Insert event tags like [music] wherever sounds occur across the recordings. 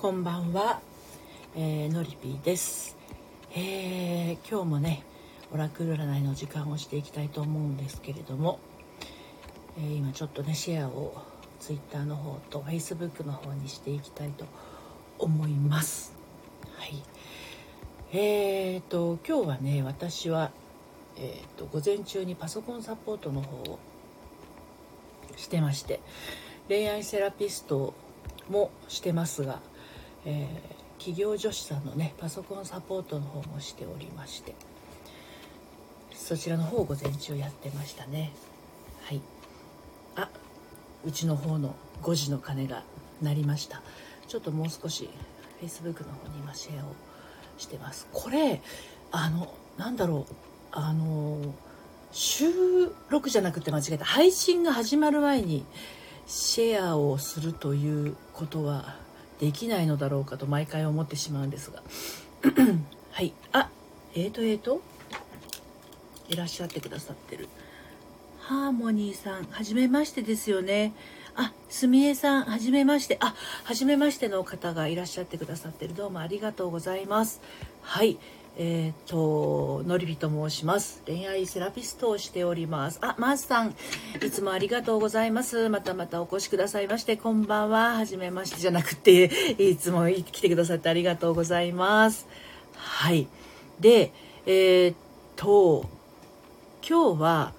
こんばんは、えー、のりぴーです、えー、今日もねオラクル占いの時間をしていきたいと思うんですけれども、えー、今ちょっとねシェアを Twitter の方と Facebook の方にしていきたいと思います。はい。えーと今日はね私はえーと午前中にパソコンサポートの方をしてまして恋愛セラピストもしてますがえー、企業女子さんのねパソコンサポートの方もしておりましてそちらの方を午前中やってましたね。はい。あうちの方の5時の鐘が鳴りました。ちょっともう少し Facebook の方に今シェアをしてます。これあのなんだろう。あの収録じゃなくて間違えた。配信が始まる前にシェアをするということはできないのだろうかと毎回思ってしまうんですが。[clears throat] はい。あえーとえーと。いらっしゃってくださってる。ハーモニーさんはじめましてですよね。あすみえさんはじめまして。あはじめましての方がいらっしゃってくださってる。どうもありがとうございます。はい。えっ、ー、と、のりびと申します。恋愛セラピストをしております。あ、マースさん、いつもありがとうございます。またまたお越しくださいまして、こんばんは。はじめましてじゃなくて、いつも来てくださってありがとうございます。はい。で、えー、っと、今日は、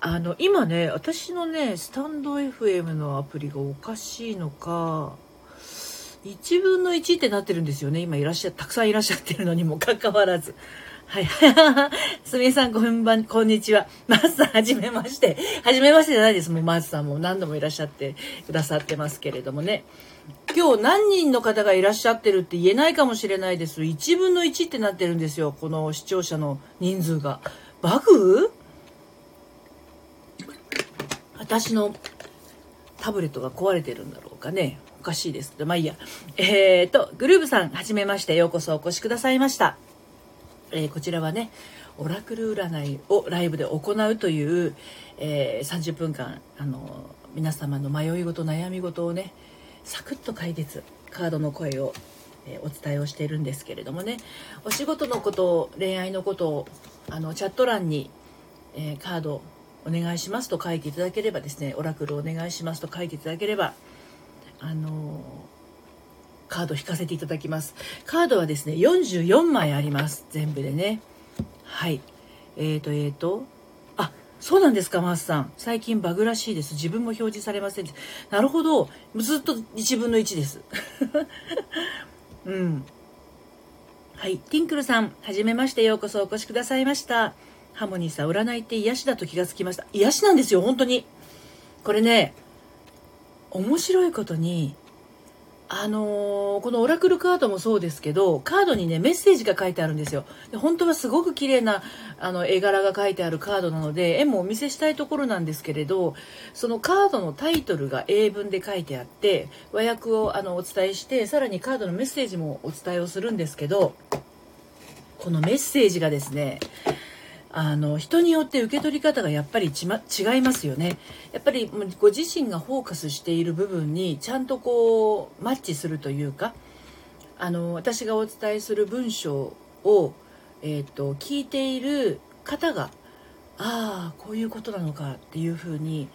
あの、今ね、私のね、スタンド FM のアプリがおかしいのか、1分の1ってなってるんですよね。今いらっしゃ、たくさんいらっしゃってるのにもかかわらず。はい。[laughs] すみえさん、こんばん、こんにちは。マースさん、はじめまして。はじめましてじゃないです。もう、マスさんも何度もいらっしゃってくださってますけれどもね。今日何人の方がいらっしゃってるって言えないかもしれないです。1分の1ってなってるんですよ。この視聴者の人数が。バグ？私のタブレットが壊れてるんだろうかね。かしいです。まあいいや。えーと、グルーブさん、はじめまして、ようこそお越しくださいました。えー、こちらはね、オラクル占いをライブで行うという、えー、30分間、あの、皆様の迷い事、悩み事をね、サクッと解決、カードの声を、え、お伝えをしているんですけれどもね、お仕事のことを、恋愛のことを、あの、チャット欄に、えカードお願いしますと書いていただければですね、オラクルお願いしますと書いていただければ、あのカード引かせていただきます。カードはですね44枚あります。全部でね。はい。えーとえーとあそうなんですかマースさん。最近バグらしいです。自分も表示されません。なるほど。ずっと1分の1です。[laughs] うん。はい。ティンクルさんはじめましてようこそお越しくださいました。ハモニーさん占いって癒しだと気がつきました。癒しなんですよ本当に。これね面白いことにあのー、このオラクルカードもそうですけどカードにねメッセージが書いてあるんですよ。で本当はすごく綺麗なあの絵柄が書いてあるカードなので絵もお見せしたいところなんですけれどそのカードのタイトルが英文で書いてあって和訳をあのお伝えしてさらにカードのメッセージもお伝えをするんですけどこのメッセージがですねあの人によって受け取り方がやっぱりち、ま、違いますよねやっぱりご自身がフォーカスしている部分にちゃんとこうマッチするというかあの私がお伝えする文章を、えーと、聞いている方がああこういうことなのかっていうふうに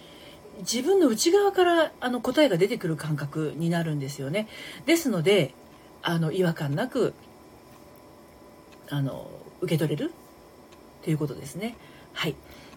自分の内側からあの答えが出てくる感覚になるんですよね。ですのであの違和感なくあの受け取れるということですね。はい。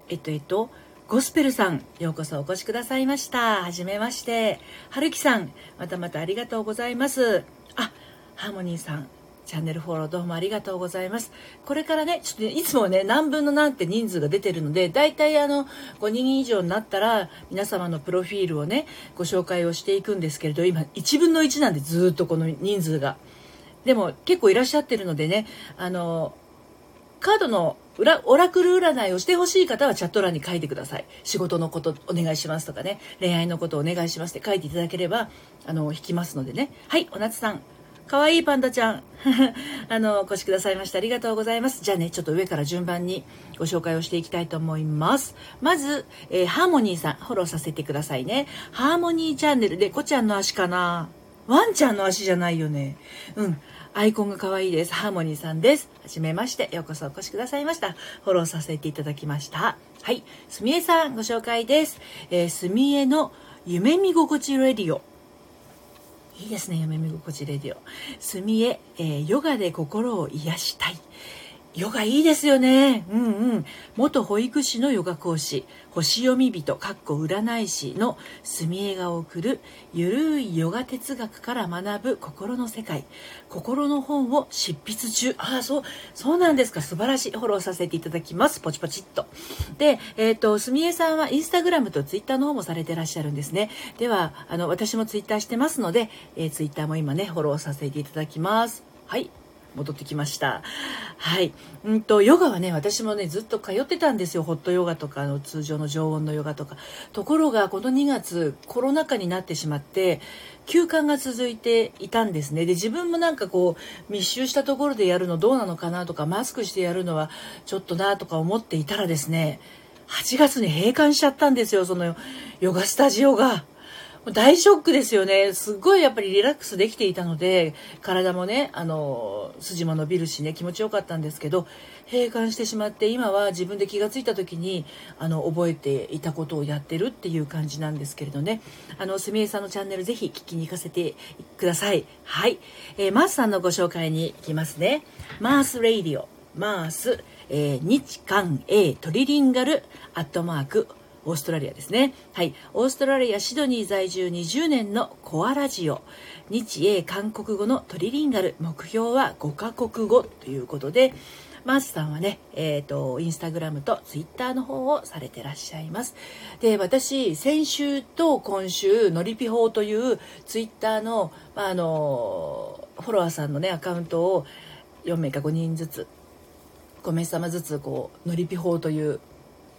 えっと、えっと、ゴスペルさん、ようこそお越しくださいました。はじめまして。はるきさん、またまたありがとうございます。あ、ハーモニーさん、チャンネルフォローどうもありがとうございます。これからね、ちょっと、ね、いつもね、何分の何って人数が出てるので、大体あの、5人以上になったら、皆様のプロフィールをね、ご紹介をしていくんですけれど、今、1分の1なんでずっとこの人数が。でも、結構いらっしゃってるのでね、あの、カードのオラクル占いをしてほしい方はチャット欄に書いてください。仕事のことお願いしますとかね、恋愛のことお願いしますって書いていただければ、あの、引きますのでね。はい、お夏さん。かわいいパンダちゃん。[laughs] あの、お越しくださいましてありがとうございます。じゃあね、ちょっと上から順番にご紹介をしていきたいと思います。まず、えー、ハーモニーさん、フォローさせてくださいね。ハーモニーチャンネルで、こちゃんの足かなワンちゃんの足じゃないよね。うん。アイコンが可愛いです。ハーモニーさんです。はじめまして。ようこそお越しくださいました。フォローさせていただきました。はい。すみえさんご紹介です。え、すみえの夢見心地レディオ。いいですね、夢見心地レディオ。すみえ、え、ヨガで心を癒したい。ヨガいいですよね。うんうん。元保育士のヨガ講師、星読み人、かっこ占い師の住江が送る、ゆるいヨガ哲学から学ぶ心の世界。心の本を執筆中。ああ、そう、そうなんですか。素晴らしい。フォローさせていただきます。ポチポチっと。で、えっ、ー、と、住江さんはインスタグラムとツイッターの方もされてらっしゃるんですね。では、あの、私もツイッターしてますので、えー、ツイッターも今ね、フォローさせていただきます。はい。戻ってきました。はい。うんと、ヨガはね、私もね、ずっと通ってたんですよ。ホットヨガとか、の、通常の常温のヨガとか。ところが、この2月、コロナ禍になってしまって、休館が続いていたんですね。で、自分もなんかこう、密集したところでやるのどうなのかなとか、マスクしてやるのはちょっとなとか思っていたらですね、8月に閉館しちゃったんですよ、そのヨガスタジオが。大ショックですよね。すっごいやっぱりリラックスできていたので、体もね、あの、筋も伸びるしね、気持ちよかったんですけど、閉館してしまって、今は自分で気がついた時に、あの、覚えていたことをやってるっていう感じなんですけれどね。あの、すみえさんのチャンネルぜひ聞きに行かせてください。はい。えー、マースさんのご紹介に行きますね。マース・レイディオ。マース、えー、日韓 A トリリンガルアットマークオーストラリアですね。はい。オーストラリア・シドニー在住20年のコアラジオ。日英韓国語のトリリンガル。目標は5カ国語ということで、マースさんはね、えっ、ー、と、インスタグラムとツイッターの方をされてらっしゃいます。で、私、先週と今週、のりぴ法というツイッターの、まあ、あの、フォロワーさんのね、アカウントを4名か5人ずつ、5名様ずつ、こう、のりぴ法という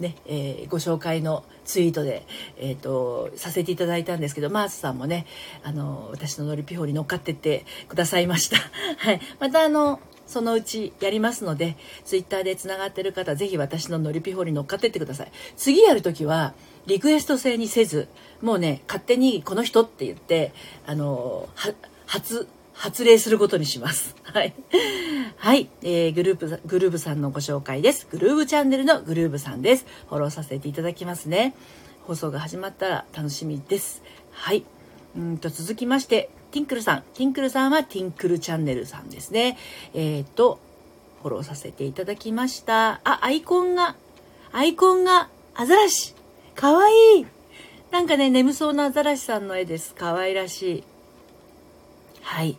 ね、えー、ご紹介のツイートで、えーと、させていただいたんですけどマースさんもねあの私のノリピホに乗っかってってくださいました。[laughs] はい、またあのそのうちやりますので、ツイッターでつながってる方、ぜひ私のノリピホに乗っかってってください。次やるときは、リクエスト制にせず、もうね、勝手にこの人って言って、あの、初、発令することにします。はい。はい、えー、グループ、グルーブさんのご紹介です。グルーブチャンネルのグルーブさんです。フォローさせていただきますね。放送が始まったら楽しみです。はい。うんと、続きまして、ティンクルさん。ティンクルさんはティンクルチャンネルさんですね。えっ、ー、と、フォローさせていただきました。あ、アイコンが、アイコンがアザラシ。かわいい。なんかね、眠そうなアザラシさんの絵です。かわいらしい。はい。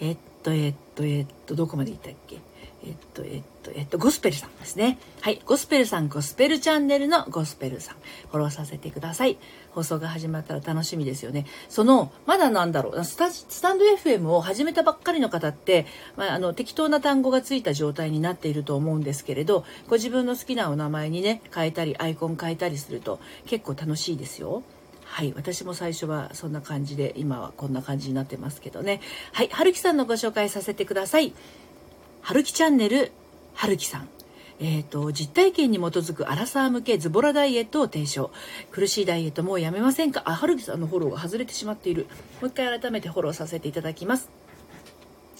えっと、えっと、えっと、どこまで行ったっけ？えっと、えっと、えっと、ゴスペルさんですね。はい。ゴスペルさん、ゴスペルチャンネルのゴスペルさん。フォローさせてください。放送が始まったら楽しみですよね。その、まだなんだろう、スタスタンド FM を始めたばっかりの方って、まあ、あの、適当な単語がついた状態になっていると思うんですけれど、ご自分の好きなお名前にね、変えたり、アイコン変えたりすると結構楽しいですよ。はい私も最初はそんな感じで今はこんな感じになってますけどね。はい春樹さんのご紹介させてください。はるきチャンネルはるきさん。えーと、実体験に基づくアラサー向けズボラダイエットを提唱。苦しいダイエットもうやめませんか？あはるきさんのフォローが外れてしまっている。もう一回改めてフォローさせていただきます。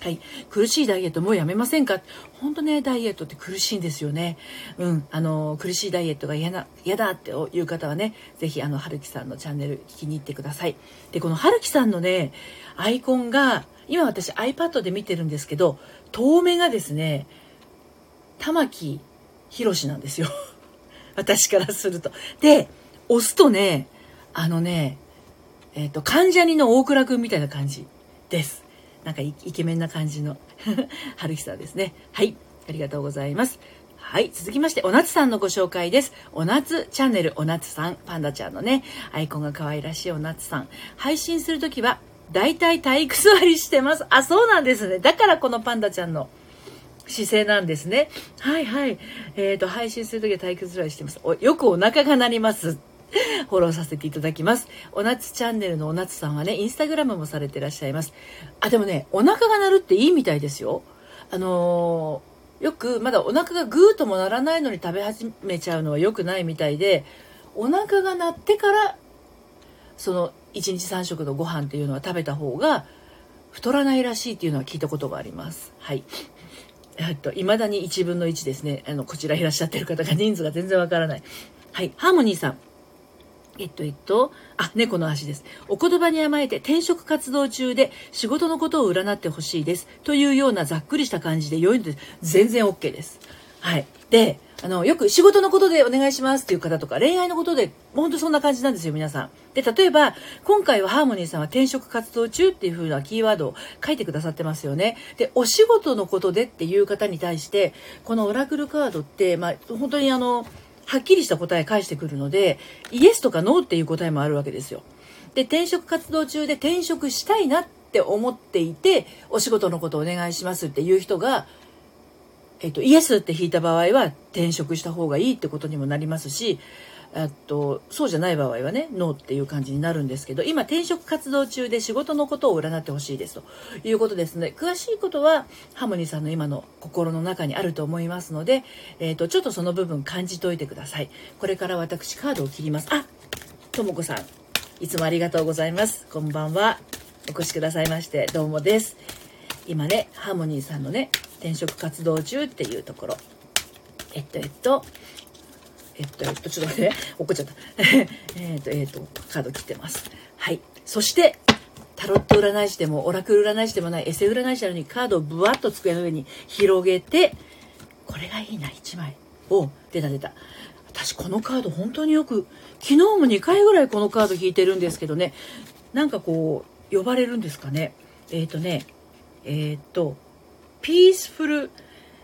はい。苦しいダイエットもうやめませんか？本当ね、ダイエットって苦しいんですよね。うん。あの、苦しいダイエットが嫌な、嫌だっていう方はね、ぜひあの、春樹さんのチャンネル聞きに行ってください。で、この春樹さんのね、アイコンが、今私 iPad で見てるんですけど、遠目がですね、玉木宏なんですよ。[laughs] 私からすると。で、押すとね、あのね、えっ、ー、と、関ジャニの大倉くんみたいな感じです。なんかイケメンな感じの [laughs] 春日さんですね。はい。ありがとうございます。はい。続きまして、おなつさんのご紹介です。おなつチャンネル、おなつさん。パンダちゃんのね、アイコンが可愛らしいおなつさん。配信するときは、だいたい体育座りしてます。あ、そうなんですね。だからこのパンダちゃんの姿勢なんですね。はいはい。えっ、ー、と、配信するときは体育座りしてます。およくお腹が鳴ります。[laughs] フォローさせていただきます。おなつチャンネルのおなつさんはね、インスタグラムもされてらっしゃいます。あ、でもね、お腹が鳴るっていいみたいですよ。あのー、よく、まだお腹がグーともならないのに食べ始めちゃうのは良くないみたいで、お腹が鳴ってから、その1日3食のご飯っていうのは食べた方が太らないらしいっていうのは聞いたことがありますはいえっと、未だに1分の1ですね。あの、こちらいらっしゃってる方が人数が全然わからない。はい。ハーモニーさん。えっと、えっと、あ、猫の足です。お言葉に甘えて転職活動中で仕事のことを占ってほしいです。というようなざっくりした感じで良いので全然 OK です。はい。で、あの、よく仕事のことでお願いしますっていう方とか、恋愛のことで、本当そんな感じなんですよ、皆さん。で、例えば、今回はハーモニーさんは転職活動中っていう風なキーワードを書いてくださってますよね。で、お仕事のことでっていう方に対して、このオラクルカードって、まあ、本当にあの、はっきりした答え返してくるので、イエスとかノーっていう答えもあるわけですよ。で、転職活動中で転職したいなって思っていて、お仕事のことお願いしますっていう人が、えっと、イエスって引いた場合は転職した方がいいってことにもなりますし、っと、そうじゃない場合はね、ノーっていう感じになるんですけど、今転職活動中で仕事のことを占ってほしいですということですので、詳しいことはハモニーさんの今の心の中にあると思いますので、えっ、と、ちょっとその部分感じといてください。これから私カードを切ります。あ、ともこさん、いつもありがとうございます。こんばんは。お越しくださいまして、どうもです。今ね、ハーモニーさんのね、転職活動中っていうところ。えっと、えっと、えっと、えっと、ちょっと待ってね。[laughs] 怒っちゃった。[laughs] えっと、えっと、カード切ってます。はい。そして、タロット占い師でも、オラクル占い師でもない、エセ占い師なのにカードをブワッと机の上に広げて、これがいいな、1枚。お出た出た。私、このカード本当によく、昨日も2回ぐらいこのカード引いてるんですけどね、なんかこう、呼ばれるんですかね。えっ、ー、とね、えっ、ー、と、ピースフル、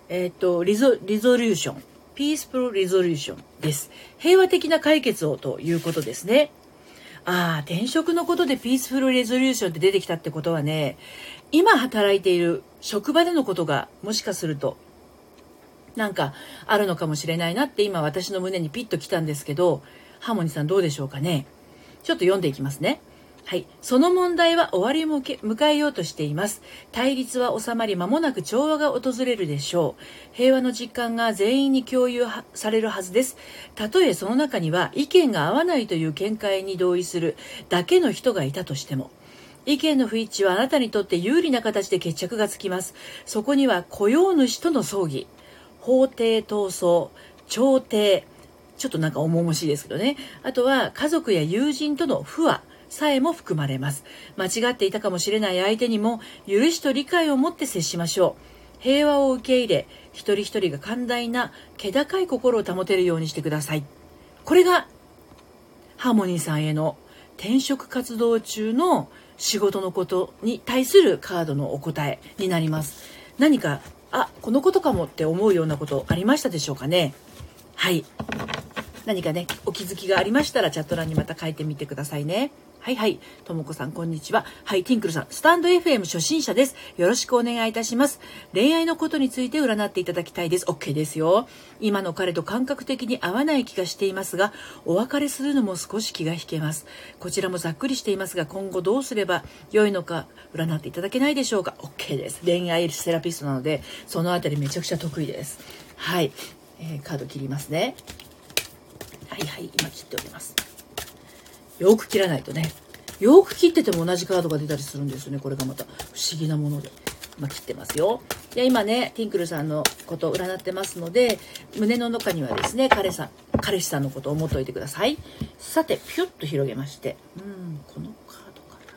えっ、ー、とリゾ、リゾリューション。ピースプルリゾリューションです。平和的な解決をということですね。ああ、転職のことでピースフルレゾリューションって出てきたってことはね、今働いている職場でのことがもしかするとなんかあるのかもしれないなって今私の胸にピッと来たんですけど、ハーモニーさんどうでしょうかね。ちょっと読んでいきますね。はい。その問題は終わりを迎えようとしています。対立は収まり、間もなく調和が訪れるでしょう。平和の実感が全員に共有されるはずです。たとえその中には意見が合わないという見解に同意するだけの人がいたとしても、意見の不一致はあなたにとって有利な形で決着がつきます。そこには雇用主との葬儀、法廷闘争、調停、ちょっとなんか重々しいですけどね。あとは家族や友人との不和、さえも含まれます。間違っていたかもしれない相手にも許しと理解を持って接しましょう。平和を受け入れ、一人一人が寛大な、気高い心を保てるようにしてください。これが、ハーモニーさんへの転職活動中の仕事のことに対するカードのお答えになります。何か、あ、このことかもって思うようなことありましたでしょうかね？はい。何かね、お気づきがありましたらチャット欄にまた書いてみてくださいね。はいはい。ともこさん、こんにちは。はい、ティンクルさん。スタンド FM 初心者です。よろしくお願いいたします。恋愛のことについて占っていただきたいです。OK ですよ。今の彼と感覚的に合わない気がしていますが、お別れするのも少し気が引けます。こちらもざっくりしていますが、今後どうすれば良いのか占っていただけないでしょうか。OK です。恋愛セラピストなので、そのあたりめちゃくちゃ得意です。はい。えー、カード切りますね。はいはい、今切っております。よく切らないとね。よく切ってても同じカードが出たりするんですよね。これがまた。不思議なもので。まあ、切ってますよ。で今ねティンクルさんのことを占ってますので胸の中にはですね彼さん彼氏さんのことを思っておいてください。さてピュッと広げまして。うん、このカードかな。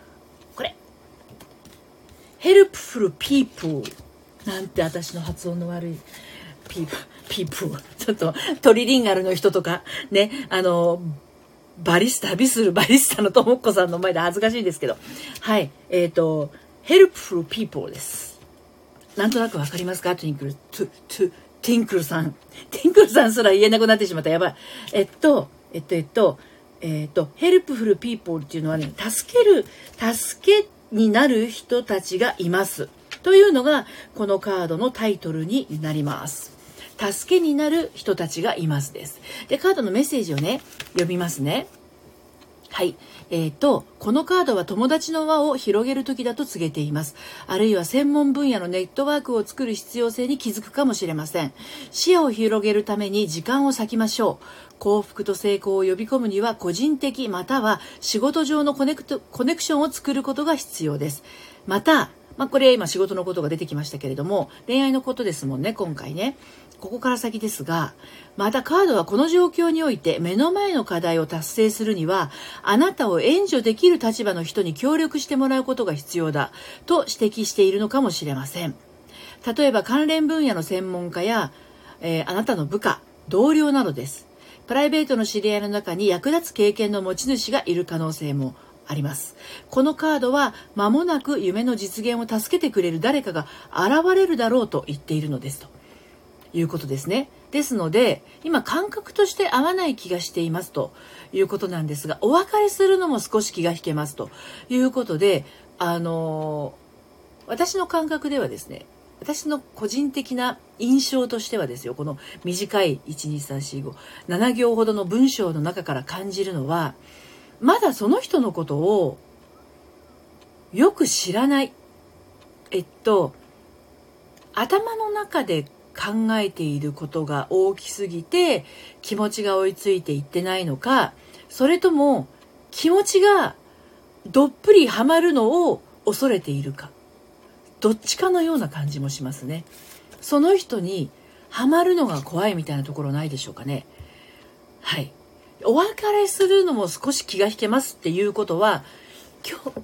これ「Helpful People」なんて私の発音の悪い。ピープピープちょっとトリリンガルの人とかねあのバリスタ、ビスルバリスタのともっこさんの前で恥ずかしいんですけど。はい。えっ、ー、と、helpful people です。なんとなくわかりますか？トゥインクル、トゥ、トゥ、ティンクルさん。ティンクルさんすら言えなくなってしまった。やばい。えっと、えっと、えっと、えっと、helpful people っていうのはね、助ける、助けになる人たちがいます。というのが、このカードのタイトルになります。助けになる人たちがいますです。で、カードのメッセージをね、読みますね。はい。えっ、ー、と、このカードは友達の輪を広げる時だと告げています。あるいは専門分野のネットワークを作る必要性に気づくかもしれません。視野を広げるために時間を割きましょう。幸福と成功を呼び込むには個人的または仕事上のコネクトコネクションを作ることが必要です。また、まあ、これ今仕事のことが出てきましたけれども、恋愛のことですもんね、今回ね。ここから先ですが、またカードはこの状況において目の前の課題を達成するには、あなたを援助できる立場の人に協力してもらうことが必要だと指摘しているのかもしれません。例えば関連分野の専門家や、えー、あなたの部下、同僚などです。プライベートの知り合いの中に役立つ経験の持ち主がいる可能性もあります。このカードは間もなく夢の実現を助けてくれる誰かが現れるだろうと言っているのですということですね。ですので、今感覚として合わない気がしていますということなんですが、お別れするのも少し気が引けますということで、あの私の感覚ではですね、私の個人的な印象としてはですよ、この短い12345、7行ほどの文章の中から感じるのは、まだその人のことをよく知らない。えっと、頭の中で考えていることが大きすぎて気持ちが追いついていってないのか、それとも気持ちがどっぷりハマるのを恐れているか。どっちかのような感じもしますね。その人にハマるのが怖いみたいなところないでしょうかね。はい。お別れするのも少し気が引けますっていうことは、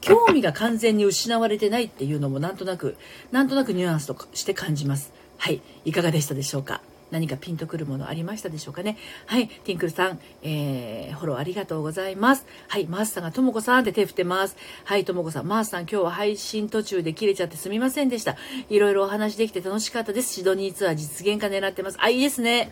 興味が完全に失われてないっていうのもなんとなく、なんとなくニュアンスとして感じます。はい。いかがでしたでしょうか？何かピンとくるものありましたでしょうかね？はい。ティンクルさん、えー、フォローありがとうございます。はい。マースさんがともこさんって手振ってます。はい。ともこさん、マースさん、今日は配信途中で切れちゃってすみませんでした。いろいろお話できて楽しかったです。シドニーツアー実現化狙ってます。あ、いいですね。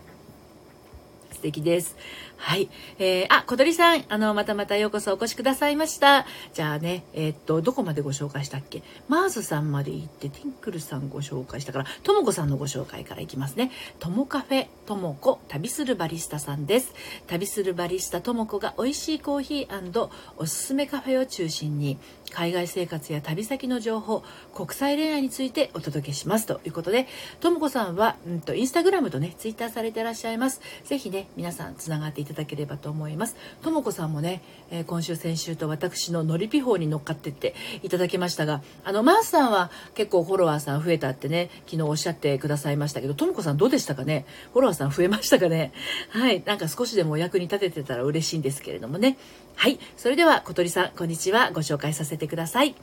素敵です。はい。えー、あ、小鳥さん、あの、またまたようこそお越しくださいました。じゃあね、えー、っと、どこまでご紹介したっけ？マーズさんまで行って、ティンクルさんご紹介したから、ともこさんのご紹介からいきますね。ともカフェ、ともこ、旅するバリスタさんです。旅するバリスタともこが美味しいコーヒーおすすめカフェを中心に、海外生活や旅先の情報、国際恋愛についてお届けします。ということで、ともこさんは、うんと、インスタグラムとね、ツイッターされてらっしゃいます。ぜひね、皆さんつながっていただければと思います。ともこさんもね、えー、今週先週と私ののりピ法に乗っかってっていただきましたが、あの、マースさんは結構フォロワーさん増えたってね、昨日おっしゃってくださいましたけど、ともこさんどうでしたかね？フォロワーさん増えましたかね？はい、なんか少しでもお役に立ててたら嬉しいんですけれどもね。はい、それでは小鳥さん、こんにちは。ご紹介させてください。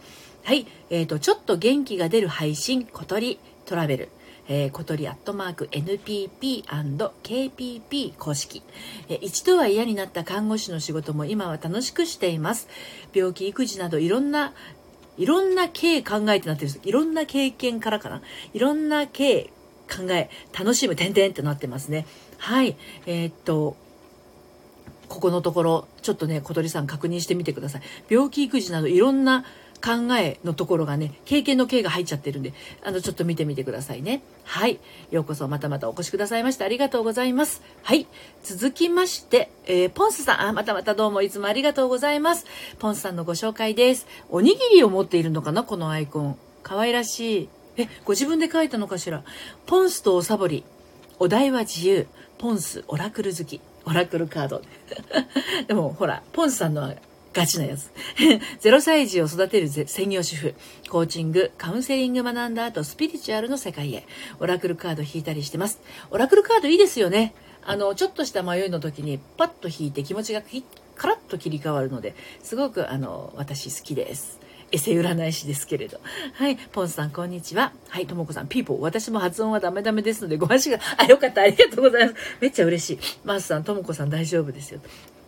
はい、えっ、ー、と、ちょっと元気が出る配信、小鳥トラベル。えー、小鳥アットマーク NPP&KPP 公式、えー、一度は嫌になった看護師の仕事も今は楽しくしています。病気、育児などいろんないろんな経考えてなってるんです。いろんな経験からかな。いろんな経考え、楽しむ、点々ってなってますね。はい。えー、っと、ここのところ、ちょっとね、小鳥さん確認してみてください。病気、育児などいろんな考えのところがね、経験の経が入っちゃってるんで、あの、ちょっと見てみてくださいね。はい。ようこそまたまたお越しくださいましてありがとうございます。はい。続きまして、えー、ポンスさん、あ、またまたどうもいつもありがとうございます。ポンスさんのご紹介です。おにぎりを持っているのかなこのアイコン。可愛らしい。え、ご自分で書いたのかしら？ポンスとおサボり。お題は自由。ポンス、オラクル好き。オラクルカード。[laughs] でも、ほら、ポンスさんのはガチなやつ。[laughs] 0歳児を育てる専業主婦。コーチング、カウンセリング学んだ後、スピリチュアルの世界へ。オラクルカード引いたりしてます。オラクルカードいいですよね。あの、ちょっとした迷いの時にパッと引いて気持ちがカラッと切り替わるので、すごくあの、私好きです。エセ占い師ですけれど。はい。ポンさん、こんにちは。はい。ともこさん、ピーポー。私も発音はダメダメですので、ご安心が、[laughs] あ、よかった。ありがとうございます。めっちゃ嬉しい。マースさん、ともこさん大丈夫ですよ。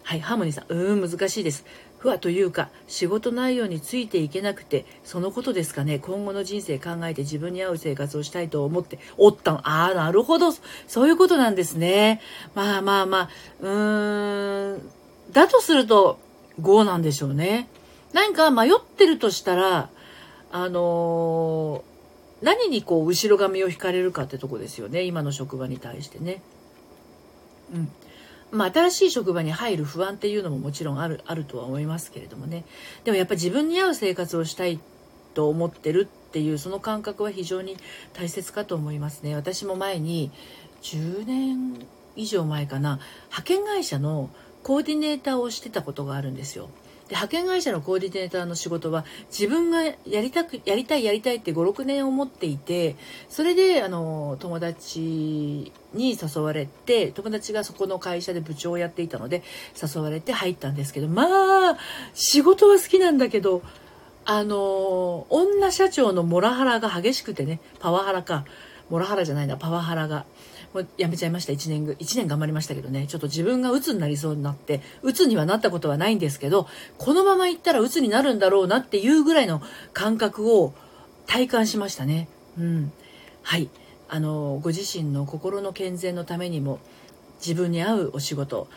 はい。ハーモニーさん、うーん、難しいです。不和というか仕事内容についていけなくてそのことですかね今後の人生考えて自分に合う生活をしたいと思っておったのああなるほどそういうことなんですねまあまあまあうーんだとすると5なんでしょうね何か迷ってるとしたらあのー、何にこう後ろ髪を引かれるかってとこですよね。今の職場に対してね。うん。まあ、新しい職場に入る不安っていうのももちろんあるあるとは思いますけれどもね。でもやっぱ自分に合う生活をしたいと思ってるっていうその感覚は非常に大切かと思いますね。私も前に10年以上前かな。派遣会社のコーディネーターをしてたことがあるんですよで派遣会社のコーディネーターの仕事は自分がやりたくやりたいやりたいって56年思っていてそれであの友達に誘われて友達がそこの会社で部長をやっていたので誘われて入ったんですけどまあ仕事は好きなんだけどあの女社長のモラハラが激しくてねパワハラかモラハラじゃないなパワハラが。もうやめちゃいました。1年ぐ1年頑張りましたけどね。ちょっと自分が鬱になりそうになって鬱にはなったことはないんですけどこのままいったら鬱になるんだろうなっていうぐらいの感覚を体感しましたね。うん、はい。あのご自身の心の健全のためにも自分に合うお仕事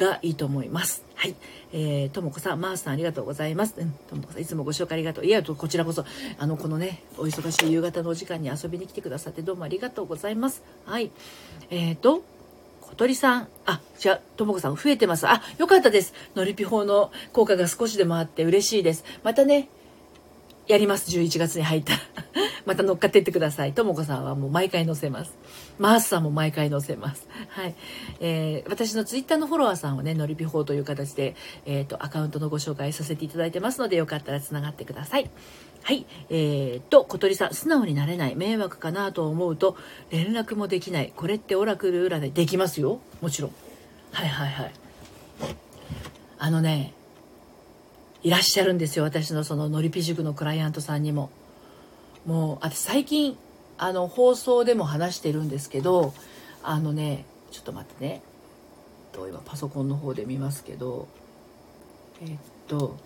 がいいと思います。はい。えー、ともこさん、マースさんありがとうございます。うん、ともこさん、いつもご紹介ありがとう。いや、こちらこそ、あの、このね、お忙しい夕方のお時間に遊びに来てくださってどうもありがとうございます。はい。えっ、ー、と、小鳥さん、あ、じゃあ、ともこさん増えてます。あ、よかったです。のりぴ法の効果が少しでもあって嬉しいです。またね、やります。11月に入ったら。[laughs] また乗っかってってください。ともこさんはもう毎回載せます。マースさんも毎回載せます。[laughs] はい。えー、私のツイッターのフォロワーさんをね、のりぴ法という形で、えっ、ー、と、アカウントのご紹介させていただいてますので、よかったら繋がってください。はい。えー、と、小鳥さん、素直になれない、迷惑かなと思うと、連絡もできない。これってオラクル占いできますよ？もちろん。はいはいはい。あのね、いらっしゃるんですよ。私のそののりぴ塾のクライアントさんにも。もうあ最近あの放送でも話してるんですけどあのねちょっと待ってね。と今パソコンの方で見ますけどえっと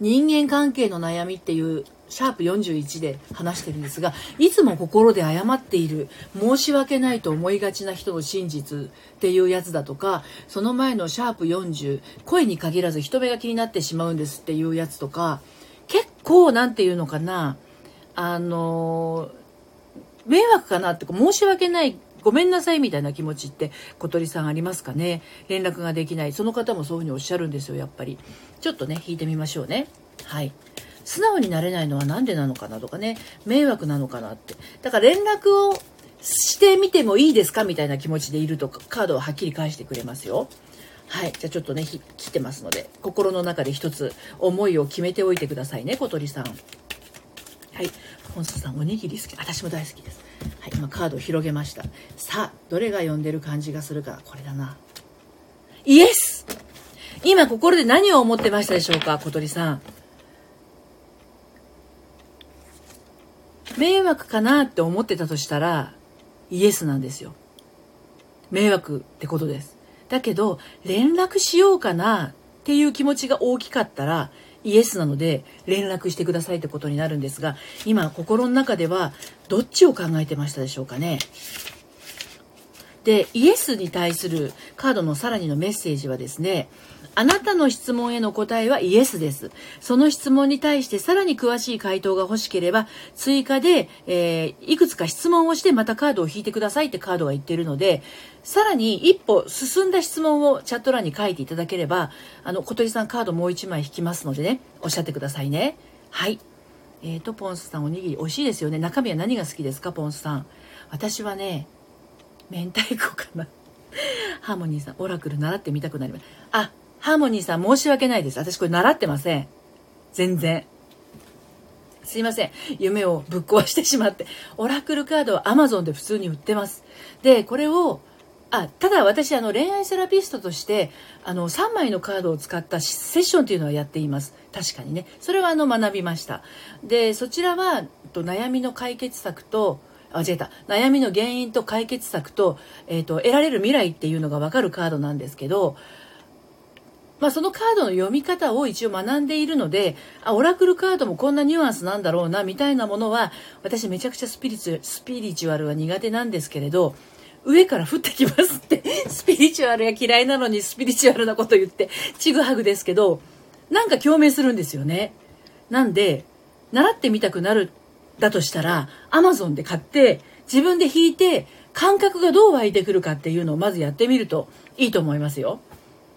人間関係の悩みっていうシャープ41で話してるんですがいつも心で謝っている申し訳ないと思いがちな人の真実っていうやつだとかその前のシャープ40声に限らず人目が気になってしまうんですっていうやつとか結構何て言うのかなあの迷惑かなって申し訳ないごめんなさいみたいな気持ちって小鳥さんありますかね？連絡ができない。その方もそういうふうにおっしゃるんですよやっぱり。ちょっとね引いてみましょうね。はい。素直になれないのは何でなのかなとかね。迷惑なのかなって。だから連絡をしてみてもいいですかみたいな気持ちでいるとカードをはっきり返してくれますよ。はい。じゃあちょっとね切ってますので心の中で一つ思いを決めておいてくださいね小鳥さん。はい。ポンスさん、おにぎり好き。私も大好きです。はい。今、カードを広げました。さあ、どれが読んでる感じがするか。これだな。イエス今、心で何を思ってましたでしょうか？小鳥さん。迷惑かなって思ってたとしたら、イエスなんですよ。迷惑ってことです。だけど、連絡しようかなっていう気持ちが大きかったら、イエスなので連絡してくださいってことになるんですが今心の中ではどっちを考えてましたでしょうかね？でイエスに対するカードのさらにのメッセージはですねあなたの質問への答えはイエスです。その質問に対してさらに詳しい回答が欲しければ、追加で、えー、いくつか質問をしてまたカードを引いてくださいってカードが言ってるので、さらに一歩進んだ質問をチャット欄に書いていただければ、あの、小鳥さんカードもう一枚引きますのでね、おっしゃってくださいね。はい。えっ、ー、と、ポンスさんおにぎり美味しいですよね。中身は何が好きですか、ポンスさん。私はね、明太子かな。ハーモニーさん、オラクル習ってみたくなります。あ、ハーモニーさん申し訳ないです。私これ習ってません。全然。すいません。夢をぶっ壊してしまって。オラクルカードは Amazon で普通に売ってます。で、これを、あ、ただ私、あの、恋愛セラピストとして、あの、3枚のカードを使ったセッションっていうのはやっています。確かにね。それは、あの、学びました。で、そちらは、と悩みの解決策と、あ、間違えた。悩みの原因と解決策と、えっ、ー、と、得られる未来っていうのがわかるカードなんですけど、まあ、そのカードの読み方を一応学んでいるので、あ、オラクルカードもこんなニュアンスなんだろうな、みたいなものは、私めちゃくちゃスピリチュスピリチュアルは苦手なんですけれど、上から降ってきますって、スピリチュアルが嫌いなのにスピリチュアルなこと言って、ちぐはぐですけど、なんか共鳴するんですよね。なんで、習ってみたくなる、だとしたら、アマゾンで買って、自分で弾いて、感覚がどう湧いてくるかっていうのをまずやってみるといいと思いますよ。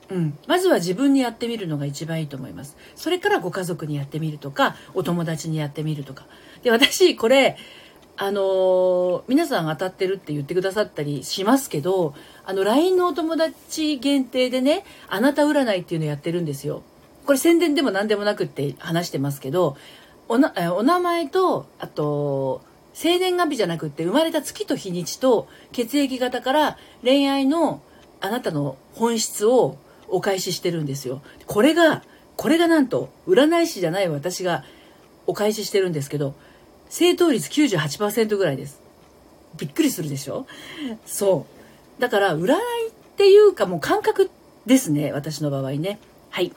うん、まずは自分にやってみるのが一番いいと思います。それからご家族にやってみるとか、お友達にやってみるとか。で、私、これ、あのー、皆さん当たってるって言ってくださったりしますけど、あの、LINE のお友達限定でね、あなた占いっていうのやってるんですよ。これ宣伝でも何でもなくって話してますけど、おな、お名前と、あと、生年月日じゃなくって生まれた月と日にちと血液型から恋愛のあなたの本質をお返ししてるんですよ。これが、これがなんと占い師じゃない私がお返ししてるんですけど、正答率98%ぐらいです。びっくりするでしょ？そう。だから、占いっていうかもう感覚ですね。私の場合ね。はい。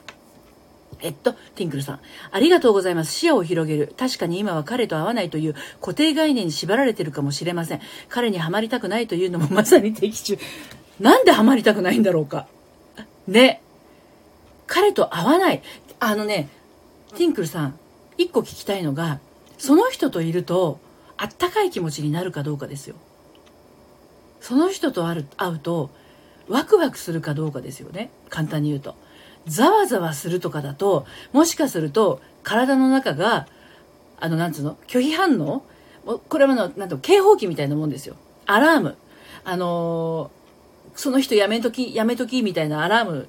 えっと、ティンクルさん。ありがとうございます。視野を広げる。確かに今は彼と会わないという固定概念に縛られてるかもしれません。彼にはまりたくないというのもまさに的中。[laughs] なんではまりたくないんだろうか？ね。彼と会わない。あのね、ティンクルさん、一個聞きたいのが、その人といると、あったかい気持ちになるかどうかですよ。その人と会うと、ワクワクするかどうかですよね。簡単に言うと。ざわざわするとかだと、もしかすると、体の中が、あの、なんつうの拒否反応これはの、なんと、警報器みたいなもんですよ。アラーム。あのー、その人やめとき、やめときみたいなアラーム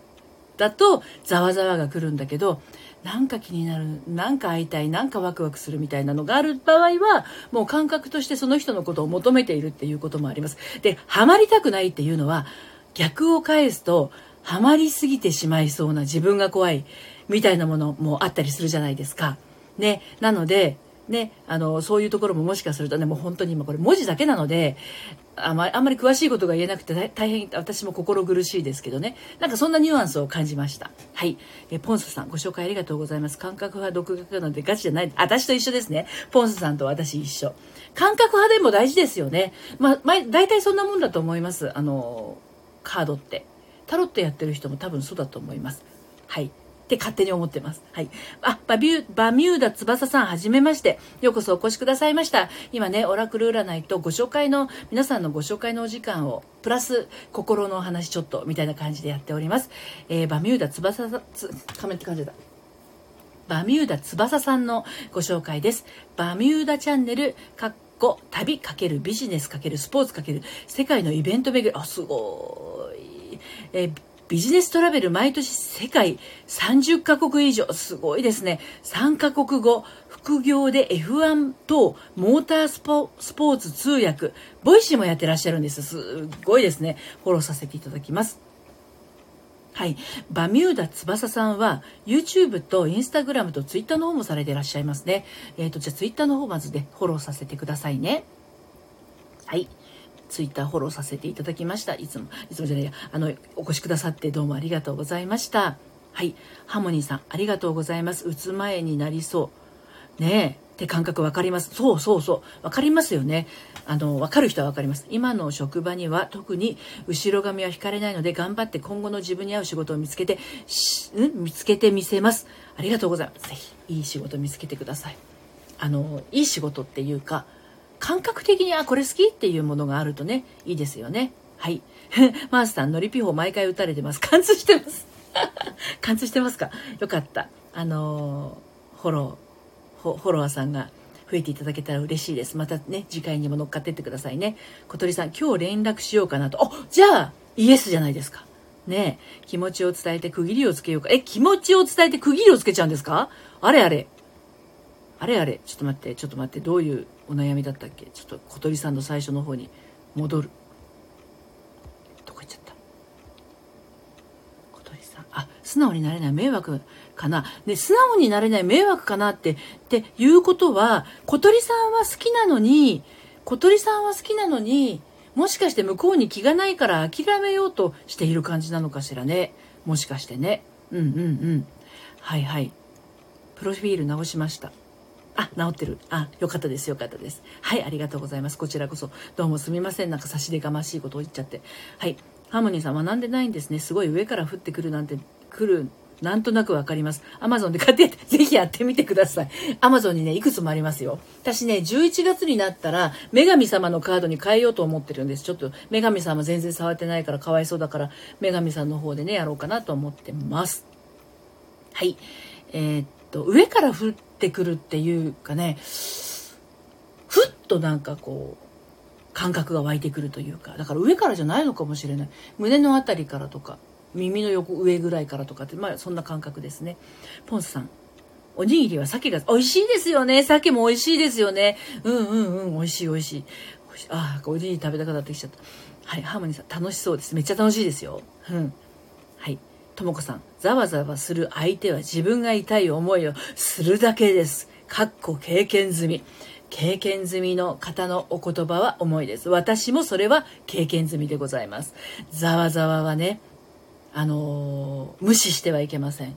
だと、ざわざわが来るんだけど、なんか気になる、なんか会いたい、なんかワクワクするみたいなのがある場合は、もう感覚としてその人のことを求めているっていうこともあります。で、ハマりたくないっていうのは、逆を返すと、ハマりすぎてしまいそうな自分が怖いみたいなものもあったりするじゃないですか。ね。なので、ね、あの、そういうところももしかするとね、もう本当に今これ文字だけなので、あ、んまり詳しいことが言えなくて大変、私も心苦しいですけどね。なんかそんなニュアンスを感じました。はい。え、ポンスさん、ご紹介ありがとうございます。感覚派、独学なのでガチじゃない。私と一緒ですね。ポンスさんと私一緒。感覚派でも大事ですよね。まあ、まあ、大体そんなもんだと思います。あの、カードって。タロットやってる人も多分そうだと思います。はい。って勝手に思ってます。はい。あ、バビュー、バミューダ翼さん、はじめまして。ようこそお越しくださいました。今ね、オラクル占いとご紹介の、皆さんのご紹介のお時間を、プラス、心のお話ちょっと、みたいな感じでやっております。えー、バミューダ翼さん、つ、仮面って感じだ。バミューダ翼さんのご紹介です。バミューダチャンネル、かっこ、旅かけるビジネスかけるスポーツかける世界のイベント巡り。あ、すごい。えービジネストラベル毎年世界30カ国以上、すごいですね。3カ国語、副業で F1 とモータースポーツ通訳、 Voicy もやってらっしゃるんです。すごいですね。フォローさせていただきます。はい。バミューダ翼さんは YouTube と Instagram と Twitter の方もされてらっしゃいますね。えっ、ー、と、じゃあ Twitter の方まずでフォローさせてくださいね。はい。ツイッターフォローさせていただきました。いつも、いつもじゃないや、あの、お越しくださってどうもありがとうございました。はい。ハモニーさん、ありがとうございます。打つ前になりそう。ねえ。って感覚わかります。そうそうそう。わかりますよね。あの、わかる人はわかります。今の職場には特に後ろ髪は引かれないので頑張って今後の自分に合う仕事を見つけて、ん？見つけてみせます。ありがとうございます。ぜひ、いい仕事見つけてください。あの、いい仕事っていうか、感覚的に、あ、これ好きっていうものがあるとね、いいですよね。はい。[laughs] マースさん、ノリピホ毎回打たれてます。貫通してます。[laughs] 貫通してますか？よかった。あのー、フォロー、フォロワーさんが増えていただけたら嬉しいです。またね、次回にも乗っかってってくださいね。小鳥さん、今日連絡しようかなと。お、じゃあ、イエスじゃないですか。ね気持ちを伝えて区切りをつけようか。え、気持ちを伝えて区切りをつけちゃうんですか？あれあれ。あれあれ。ちょっと待って、ちょっと待って。どういうお悩みだったっけ？ちょっと小鳥さんの最初の方に戻る。どこ行っちゃった？小鳥さん。あ素直になれない。迷惑かな？で素直になれない迷惑かなってっていうことは小鳥さんは好きなのに小鳥さんは好きなのにもしかして向こうに気がないから諦めようとしている感じなのかしらね？もしかしてね。うんうんうん。はいはい。プロフィール直しました。あ、治ってる。あ、よかったです。よかったです。はい、ありがとうございます。こちらこそ。どうもすみません。なんか差し出がましいことを言っちゃって。はい。ハーモニーさん学んでないんですね。すごい上から降ってくるなんて、来る、なんとなくわかります。アマゾンで買って、[laughs] ぜひやってみてください。アマゾンにね、いくつもありますよ。私ね、11月になったら、女神様のカードに変えようと思ってるんです。ちょっと、女神様全然触ってないからかわいそうだから、女神さんの方でね、やろうかなと思ってます。はい。えー、っと、上から降ってってくるっていうかねふっとなんかこう感覚が湧いてくるというかだから上からじゃないのかもしれない胸の辺りからとか耳の横上ぐらいからとかって、まあそんな感覚ですね。ポンスさん。おにぎりは鮭が、美味しいですよね。鮭も美味しいですよね。うんうんうん、美味しい美味しい。ああ、おにぎり食べたくなってきちゃった。はい、ハーモニーさん、楽しそうです。めっちゃ楽しいですよ。うん。はい。ともこさん、ざわざわする相手は自分が痛い思いをするだけです。かっこ経験済み。経験済みの方のお言葉は重いです。私もそれは経験済みでございます。ざわざわはね、あのー、無視してはいけません。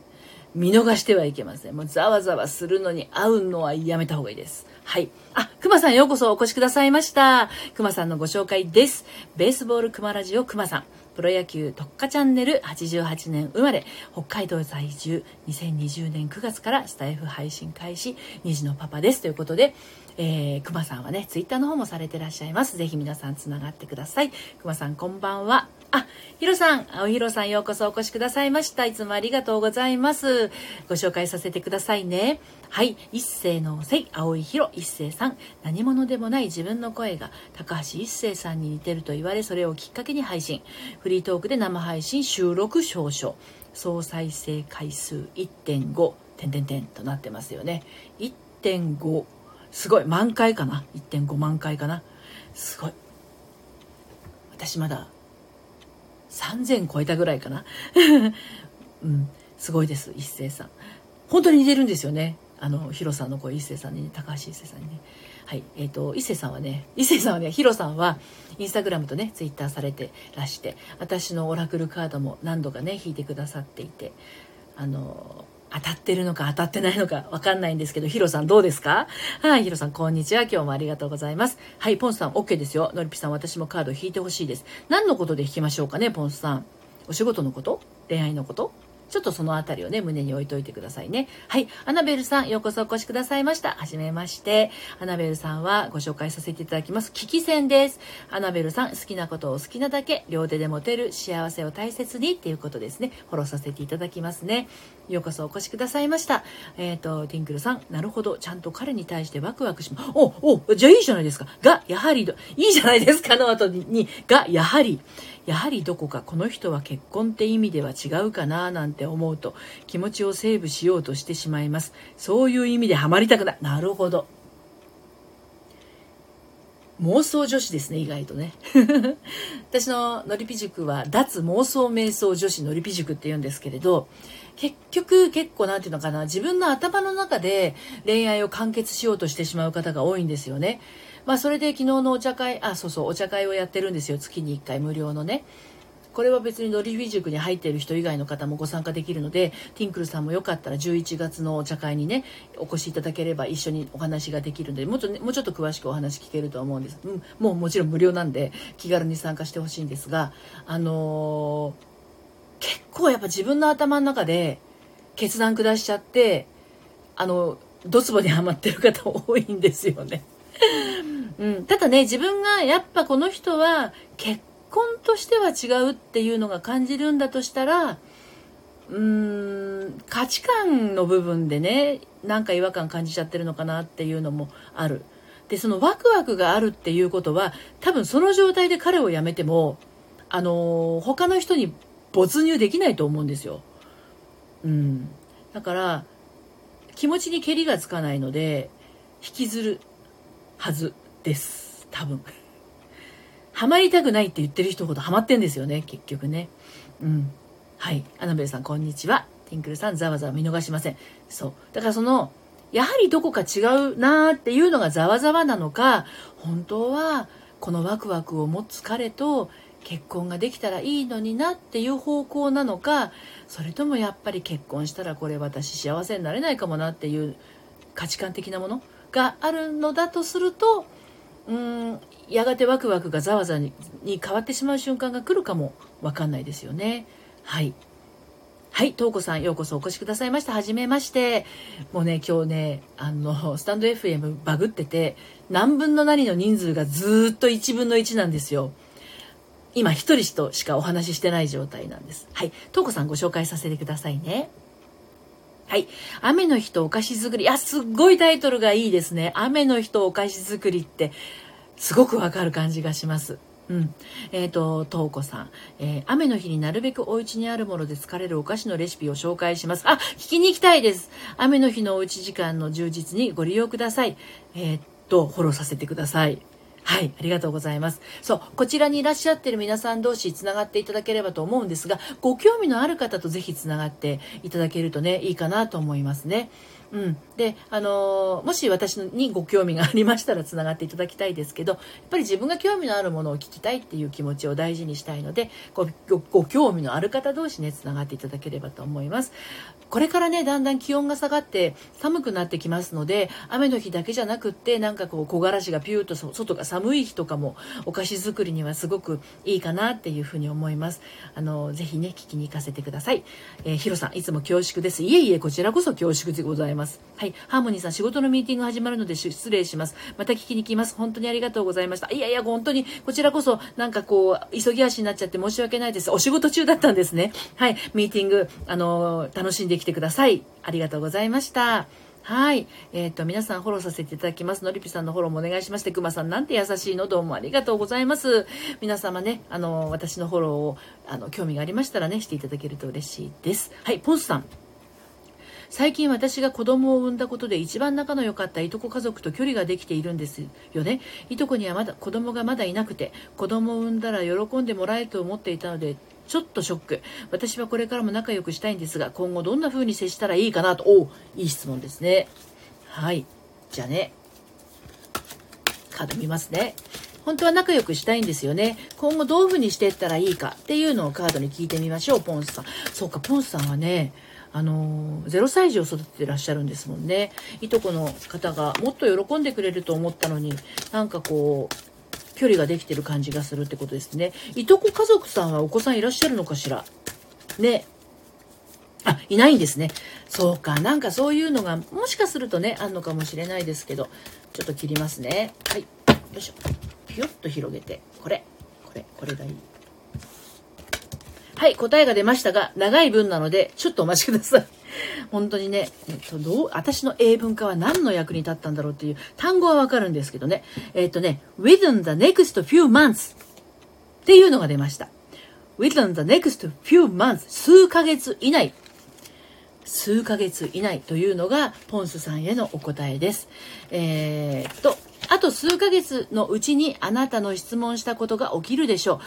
見逃してはいけません。もうざわざわするのに会うのはやめた方がいいです。はい。あ、熊さんようこそお越しくださいました。熊さんのご紹介です。ベースボール熊ラジオ熊さん。プロ野球特化チャンネル88年生まれ、北海道在住、2020年9月からスタイフ配信開始、2児のパパです。ということで、えー、熊さんはね、ツイッターの方もされてらっしゃいます。ぜひ皆さんつながってください。熊さんこんばんは。あ、ヒロさん、青ひろさんようこそお越しくださいました。いつもありがとうございます。ご紹介させてくださいね。はい、一世のせい、青いひろ、一世さん。何者でもない自分の声が高橋一生さんに似てると言われ、それをきっかけに配信。フリートークで生配信、収録少々。総再生回数1.5、点点点となってますよね。1.5、すごい、満回かな ?1.5 万回かな？すごい。私まだ3000超えたぐらいかな。[laughs] うん、すごいです、一斉さん。本当に似てるんですよね。あの、ヒロさんの声、一斉さんにね、高橋一斉さんにね。はい。えっ、ー、と、一星さんはね、一星さんはね、ヒロさんは、インスタグラムとね、ツイッターされてらして、私のオラクルカードも何度かね、引いてくださっていて、あの、当たってるのか当たってないのかわかんないんですけど、ヒロさんどうですか？はい、ヒロさんこんにちは。今日もありがとうございます。はい、ポンスさん OK ですよ。のりぴさん私もカード引いてほしいです。何のことで引きましょうかね、ポンスさん。お仕事のこと？恋愛のこと？ちょっとそのあたりをね、胸に置いといてくださいね。はい。アナベルさん、ようこそお越しくださいました。はじめまして。アナベルさんはご紹介させていただきます。危機戦です。アナベルさん、好きなことを好きなだけ、両手で持てる幸せを大切にっていうことですね。フォローさせていただきますね。ようこそお越しくださいました。えっ、ー、と、ティンクルさん、なるほど。ちゃんと彼に対してワクワクします。お、お、じゃあいいじゃないですか。が、やはり、いいじゃないですかの後に、が、やはり、やはりどこかこの人は結婚って意味では違うかななんて思うと気持ちをセーブしようとしてしまいます。そういう意味でハマりたくない。なるほど。妄想女子ですね、意外とね。[laughs] 私ののりぴ塾は、脱妄想瞑想女子のりぴ塾って言うんですけれど、結局結構なんていうのかな、自分の頭の中で恋愛を完結しようとしてしまう方が多いんですよね。まあそれで昨日のお茶会、あ、そうそう、お茶会をやってるんですよ。月に1回無料のね。これは別にドリフィ塾に入っている人以外の方もご参加できるので、ティンクルさんもよかったら11月のお茶会にね、お越しいただければ一緒にお話ができるので、もうちょ,、ね、もうちょっと詳しくお話聞けると思うんです。うん、もうもちろん無料なんで気軽に参加してほしいんですが、あのー、結構やっぱ自分の頭の中で決断下しちゃって、あの、ドツボにはまってる方多いんですよね。うん、ただね自分がやっぱこの人は結婚としては違うっていうのが感じるんだとしたらうーん価値観の部分でねなんか違和感感じちゃってるのかなっていうのもある。でそのワクワクがあるっていうことは多分その状態で彼を辞めてもあの他の人に没入できないと思うんですよ。うん、だから気持ちにけりがつかないので引きずるはずです。多分。ハマりたくないって言ってる人ほどハマってんですよね結局ね。うん。はい。アナベルさんこんにちは。ティンクルさんざわざわ見逃しません。そう。だからそのやはりどこか違うなーっていうのがざわざわなのか本当はこのワクワクを持つ彼と結婚ができたらいいのになっていう方向なのかそれともやっぱり結婚したらこれ私幸せになれないかもなっていう価値観的なものがあるのだとするとうんやがてワクワクがざわざわに変わってしまう瞬間が来るかもわかんないですよね。はい。はい、とうこさん、ようこそお越しくださいました。はじめまして。もうね、今日ね、あの、スタンド FM バグってて、何分の何の人数がずっと1分の1なんですよ。今、一人としかお話ししてない状態なんです。はい、とうこさんご紹介させてくださいね。はい。雨の日とお菓子作り。いや、すっごいタイトルがいいですね。雨の日とお菓子作りって、すごくわかる感じがします。うん。えっ、と、とうこさん。えー雨の日になるべくお家にあるもので疲れるお菓子のレシピを紹介します。あ、聞きに行きたいです。雨の日のおうち時間の充実にご利用ください。えーっと、フォローさせてください。はい、ありがとうございます。そう、こちらにいらっしゃってる皆さん同士つながっていただければと思うんですが、ご興味のある方とぜひつながっていただけるとね、いいかなと思いますね。うん、で、あのもし私にご興味がありましたらつながっていただきたいですけどやっぱり自分が興味のあるものを聞きたいっていう気持ちを大事にしたいのでごごご興味のある方同士ねつながっていただければと思います。これからねだんだん気温が下がって寒くなってきますので雨の日だけじゃなくってなんかこう木枯らしがピューと外が寒い日とかもお菓子作りにはすごくいいかなっていうふうに思います。あのぜひね聞きに行かせてください、えー、ヒロさんいつも恐縮です。いえいえこちらこそ恐縮でございます。はい。ハーモニーさん仕事のミーティング始まるので失礼します。また聞きに来ます。本当にありがとうございました。いやいや本当にこちらこそなんかこう急ぎ足になっちゃって申し訳ないです。お仕事中だったんですね。はい。ミーティングあの楽しんできてください。ありがとうございました。はい。えっ、と、皆さんフォローさせていただきます。のりぴさんのフォローもお願いしまして、くまさんなんて優しいのどうもありがとうございます。皆様ね、あの、私のフォローを、あの、興味がありましたらね、していただけると嬉しいです。はい、ポンスさん。最近私が子供を産んだことで一番仲の良かったいとこ家族と距離ができているんですよね。いとこにはまだ子供がまだいなくて子供を産んだら喜んでもらえると思っていたのでちょっとショック。私はこれからも仲良くしたいんですが今後どんな風に接したらいいかなと。おういい質問ですね。はい。じゃあね。カード見ますね。本当は仲良くしたいんですよね。今後どういう風にしていったらいいかっていうのをカードに聞いてみましょう、ポンスさん。そうか、ポンスさんはね、あのー、0歳児を育ててらっしゃるんですもんね。いとこの方がもっと喜んでくれると思ったのに、なんかこう、距離ができてる感じがするってことですね。いとこ家族さんはお子さんいらっしゃるのかしら？ね。あ、いないんですね。そうか。なんかそういうのが、もしかするとね、あんのかもしれないですけど、ちょっと切りますね。はい。よいしょ。ピヨッと広げて、これ、これ、これがいい。はい、答えが出ましたが、長い文なので、ちょっとお待ちください。本当にね、えっと、どう、私の英文化は何の役に立ったんだろうっていう単語はわかるんですけどね。えっとね、within the next few months っていうのが出ました。within the next few months 数ヶ月以内数ヶ月以内というのがポンスさんへのお答えです。えー、っと、あと数ヶ月のうちにあなたの質問したことが起きるでしょう。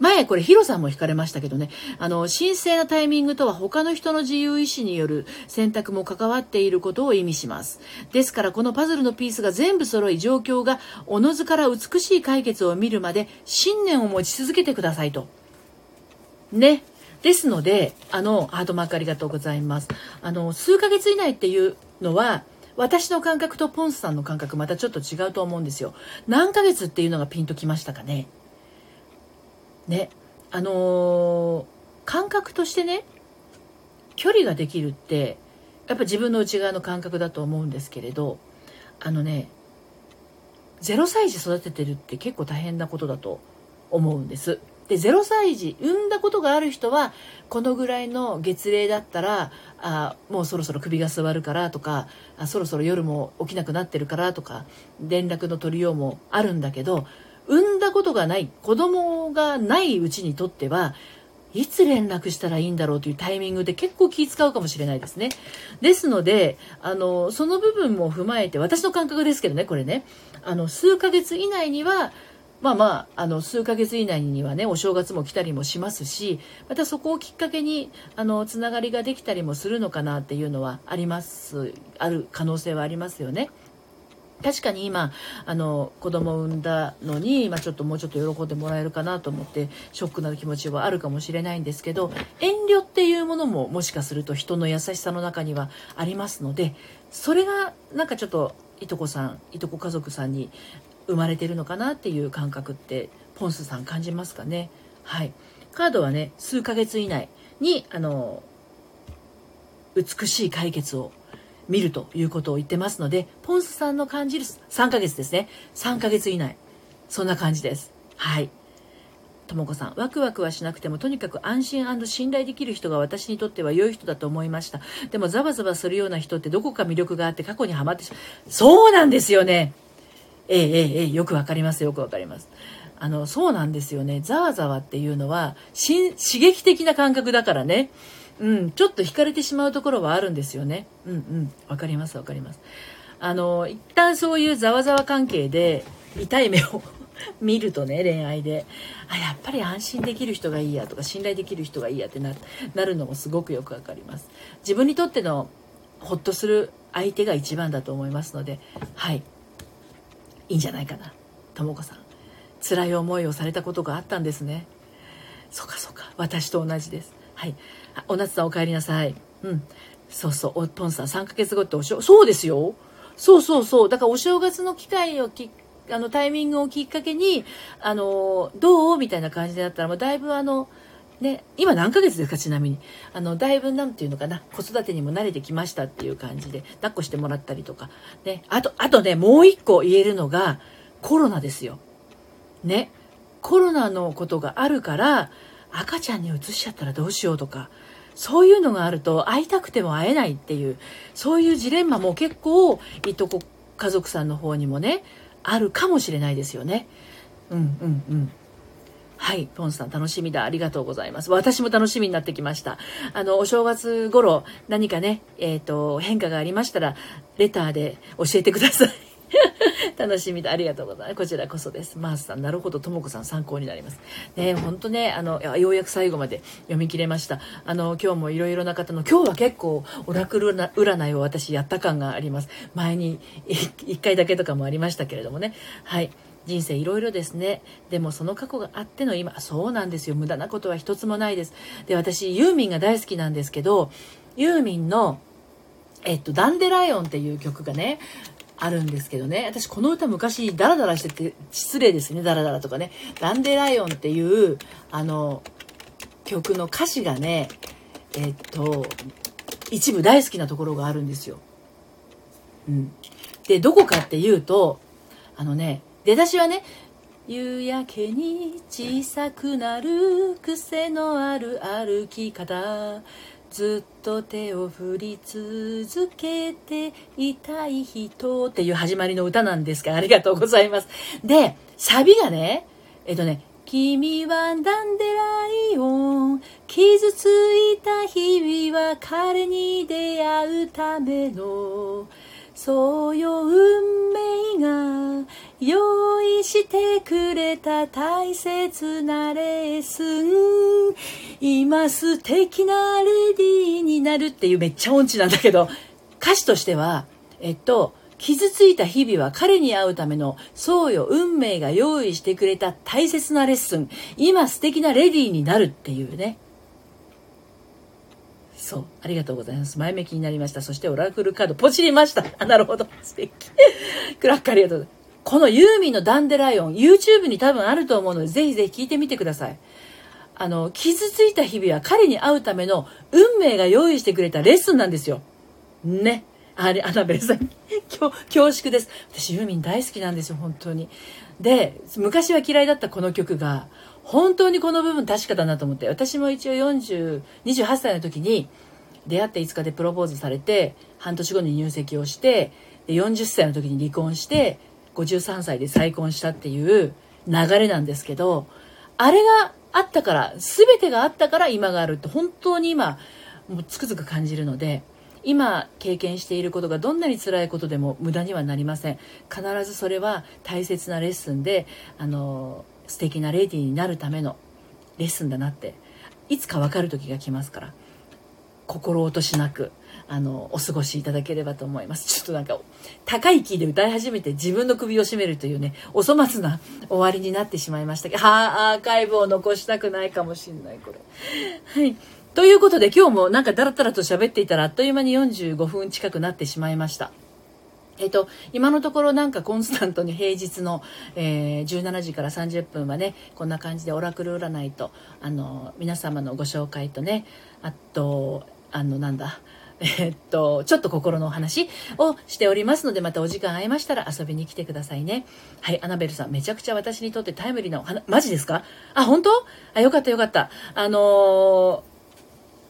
前これヒロさんも引かれましたけどね、あの、神聖なタイミングとは他の人の自由意志による選択も関わっていることを意味します。ですからこのパズルのピースが全部揃い状況がおのずから美しい解決を見るまで信念を持ち続けてくださいと。ね。ですので、あの、ハートマークありがとうございます。あの、数ヶ月以内っていうのは、私の感覚とポンスさんの感覚またちょっと違うと思うんですよ。何ヶ月っていうのがピンときましたかね。ね。あのー感覚としてね、距離ができるって、やっぱ自分の内側の感覚だと思うんですけれど、あのね、0歳児育ててるって結構大変なことだと思うんです。で0歳児産んだことがある人はこのぐらいの月齢だったらあもうそろそろ首が座るからとかあそろそろ夜も起きなくなってるからとか連絡の取りようもあるんだけどことがない子供がないうちにとってはいつ連絡したらいいんだろうというタイミングで結構気使うかもしれないですね。ですので、あの、その部分も踏まえて、私の感覚ですけどね、これね、あの、数ヶ月以内には、まあまあ、あの、数ヶ月以内にはね、お正月も来たりもしますし、またそこをきっかけに、あの、つながりができたりもするのかなっていうのはあります、ある可能性はありますよね。確かに今あの子供を産んだのに、まあ、ちょっともうちょっと喜んでもらえるかなと思ってショックな気持ちはあるかもしれないんですけど遠慮っていうものももしかすると人の優しさの中にはありますのでそれがなんかちょっといとこさんいとこ家族さんに生まれてるのかなっていう感覚ってポンスさん感じますかね。はい。カードはね数ヶ月以内にあの美しい解決を見るということを言ってますので、ポンスさんの感じる3ヶ月ですね。3ヶ月以内。そんな感じです。はい。ともこさん、ワクワクはしなくても、とにかく安心信頼できる人が私にとっては良い人だと思いました。でも、ざわざわするような人ってどこか魅力があって過去にはまってしまう。そうなんですよね。ええええええ、よくわかります、よくわかります。あの、そうなんですよね。ざわざわっていうのは、刺激的な感覚だからね。うん、ちょっと惹かれてしまうところはあるんですよね。うんうん。わかりますわかります。あの、一旦そういうざわざわ関係で、痛い目を [laughs] 見るとね、恋愛で。あ、やっぱり安心できる人がいいやとか、信頼できる人がいいやってななるのもすごくよくわかります。自分にとってのほっとする相手が一番だと思いますので、はい。いいんじゃないかな。ともこさん。辛い思いをされたことがあったんですね。そうかそうか。私と同じです。はい。お夏さんお帰りなさい。うん。そうそう。おポンさん3ヶ月後っておしょ、そうですよ。そうそうそう。だからお正月の機会をきあのタイミングをきっかけに、あの、どうみたいな感じだったら、もうだいぶあの、ね、今何ヶ月ですかちなみに。あの、だいぶなんていうのかな、子育てにも慣れてきましたっていう感じで、抱っこしてもらったりとか。ね、あと、あとね、もう一個言えるのが、コロナですよ。ね。コロナのことがあるから、赤ちゃんに移しちゃったらどうしようとか、そういうのがあると会いたくても会えないっていう、そういうジレンマも結構、いとこ家族さんの方にもね、あるかもしれないですよね。うんうんうん。はい、ポンさん楽しみだ。ありがとうございます。私も楽しみになってきました。あの、お正月頃何かね、えっ、ー、と、変化がありましたら、レターで教えてください。[laughs] 楽しみだ。ありがとうございます。こちらこそです。マースさん、なるほど、ともこさん参考になります。ね、本当ね、あの、ようやく最後まで読み切れました。あの、今日もいろいろな方の、今日は結構、オラクル占いを私やった感があります。前に1回だけとかもありましたけれどもね。はい。人生いろいろですね。でもその過去があっての今、そうなんですよ。無駄なことは一つもないです。で、私、ユーミンが大好きなんですけど、ユーミンの、えっと、ダンデライオンっていう曲がね、あるんですけどね。私この歌昔ダラダラしてて失礼ですね。ダラダラとかね。ダンデライオンっていうあの曲の歌詞がね、えっと、一部大好きなところがあるんですよ。うん。で、どこかっていうと、あのね、出だしはね、夕焼けに小さくなる癖のある歩き方ずっと手を振り続けていたい人っていう始まりの歌なんですが、ありがとうございます。で、サビがね、えっとね、君はダンデライオン傷ついた日々は彼に出会うためのそうよ運命が用意してくれた大切なレッスン今素敵なレディーになるっていうめっちゃ音痴なんだけど歌詞としてはえっと傷ついた日々は彼に会うための、そうよ、運命が用意してくれた大切なレッスン。今素敵なレディーになるっていうね。そう。ありがとうございます。前向きになりました。そしてオラクルカードポチりました。あ、なるほど。素敵。クラックありがとうございます。このユーミンのダンデライオン、YouTube に多分あると思うので、ぜひぜひ聞いてみてください。あの、傷ついた日々は彼に会うための運命が用意してくれたレッスンなんですよ。ね。あれ、アナベルさん、恐縮です。私ユーミン大好きなんですよ、本当に。で、昔は嫌いだったこの曲が、本当にこの部分確かだなと思って、私も一応40、28歳の時に出会って5日でプロポーズされて、半年後に入籍をして、で40歳の時に離婚して、53歳で再婚したっていう流れなんですけど、あれがあったから、全てがあったから今があるって本当に今、もうつくづく感じるので、今経験していることがどんなに辛いことでも無駄にはなりません。必ずそれは大切なレッスンで、あの、素敵なレディーになるためのレッスンだなっていつか分かる時が来ますから心落としなくあのお過ごしいただければと思います。ちょっとなんか高いキーで歌い始めて自分の首を絞めるというねお粗末な終わりになってしまいましたけどはあアーカイブを残したくないかもしんないこれ。はい。ということで今日もなんかダラダラと喋っていたらあっという間に45分近くなってしまいました。えっと、今のところなんかコンスタントに平日の、えー、17時から30分はねこんな感じでオラクル占いとあの皆様のご紹介とねあとあのなんだえっと、ちょっと心のお話をしておりますので、またお時間合いましたら遊びに来てくださいね。はい、アナベルさん、めちゃくちゃ私にとってタイムリーなお話、マジですか？あ、本当？あ、よかったよかった。あの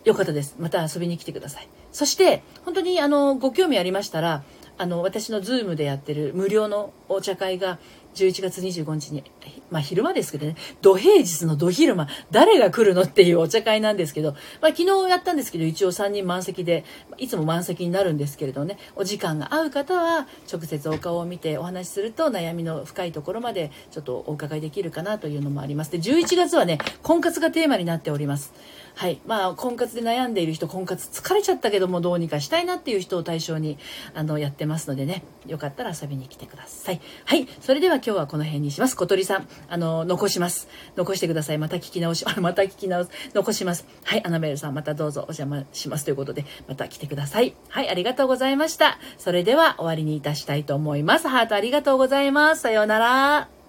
ー、よかったです。また遊びに来てください。そして、本当にあの、ご興味ありましたら、あの私の Zoom でやってる無料のお茶会が11月25日に、まあ昼間ですけどね、土平日の土昼間、誰が来るのっていうお茶会なんですけど、まあ昨日やったんですけど、一応3人満席で、いつも満席になるんですけれどね、お時間が合う方は、直接お顔を見てお話しすると、悩みの深いところまでちょっとお伺いできるかなというのもあります。で、11月はね、婚活がテーマになっております。はい。まあ、婚活で悩んでいる人、婚活疲れちゃったけども、どうにかしたいなっていう人を対象に、あの、やってますのでね、よかったら遊びに来てください。はい。それでは今日はこの辺にします。小鳥さん、あの、残します。残してください。また聞き直し、[laughs] あ、また聞き直す。残します。はい。アナベルさん、またどうぞお邪魔しますということで、また来てください。はい。ありがとうございました。それでは終わりにいたしたいと思います。ハートありがとうございます。さようなら。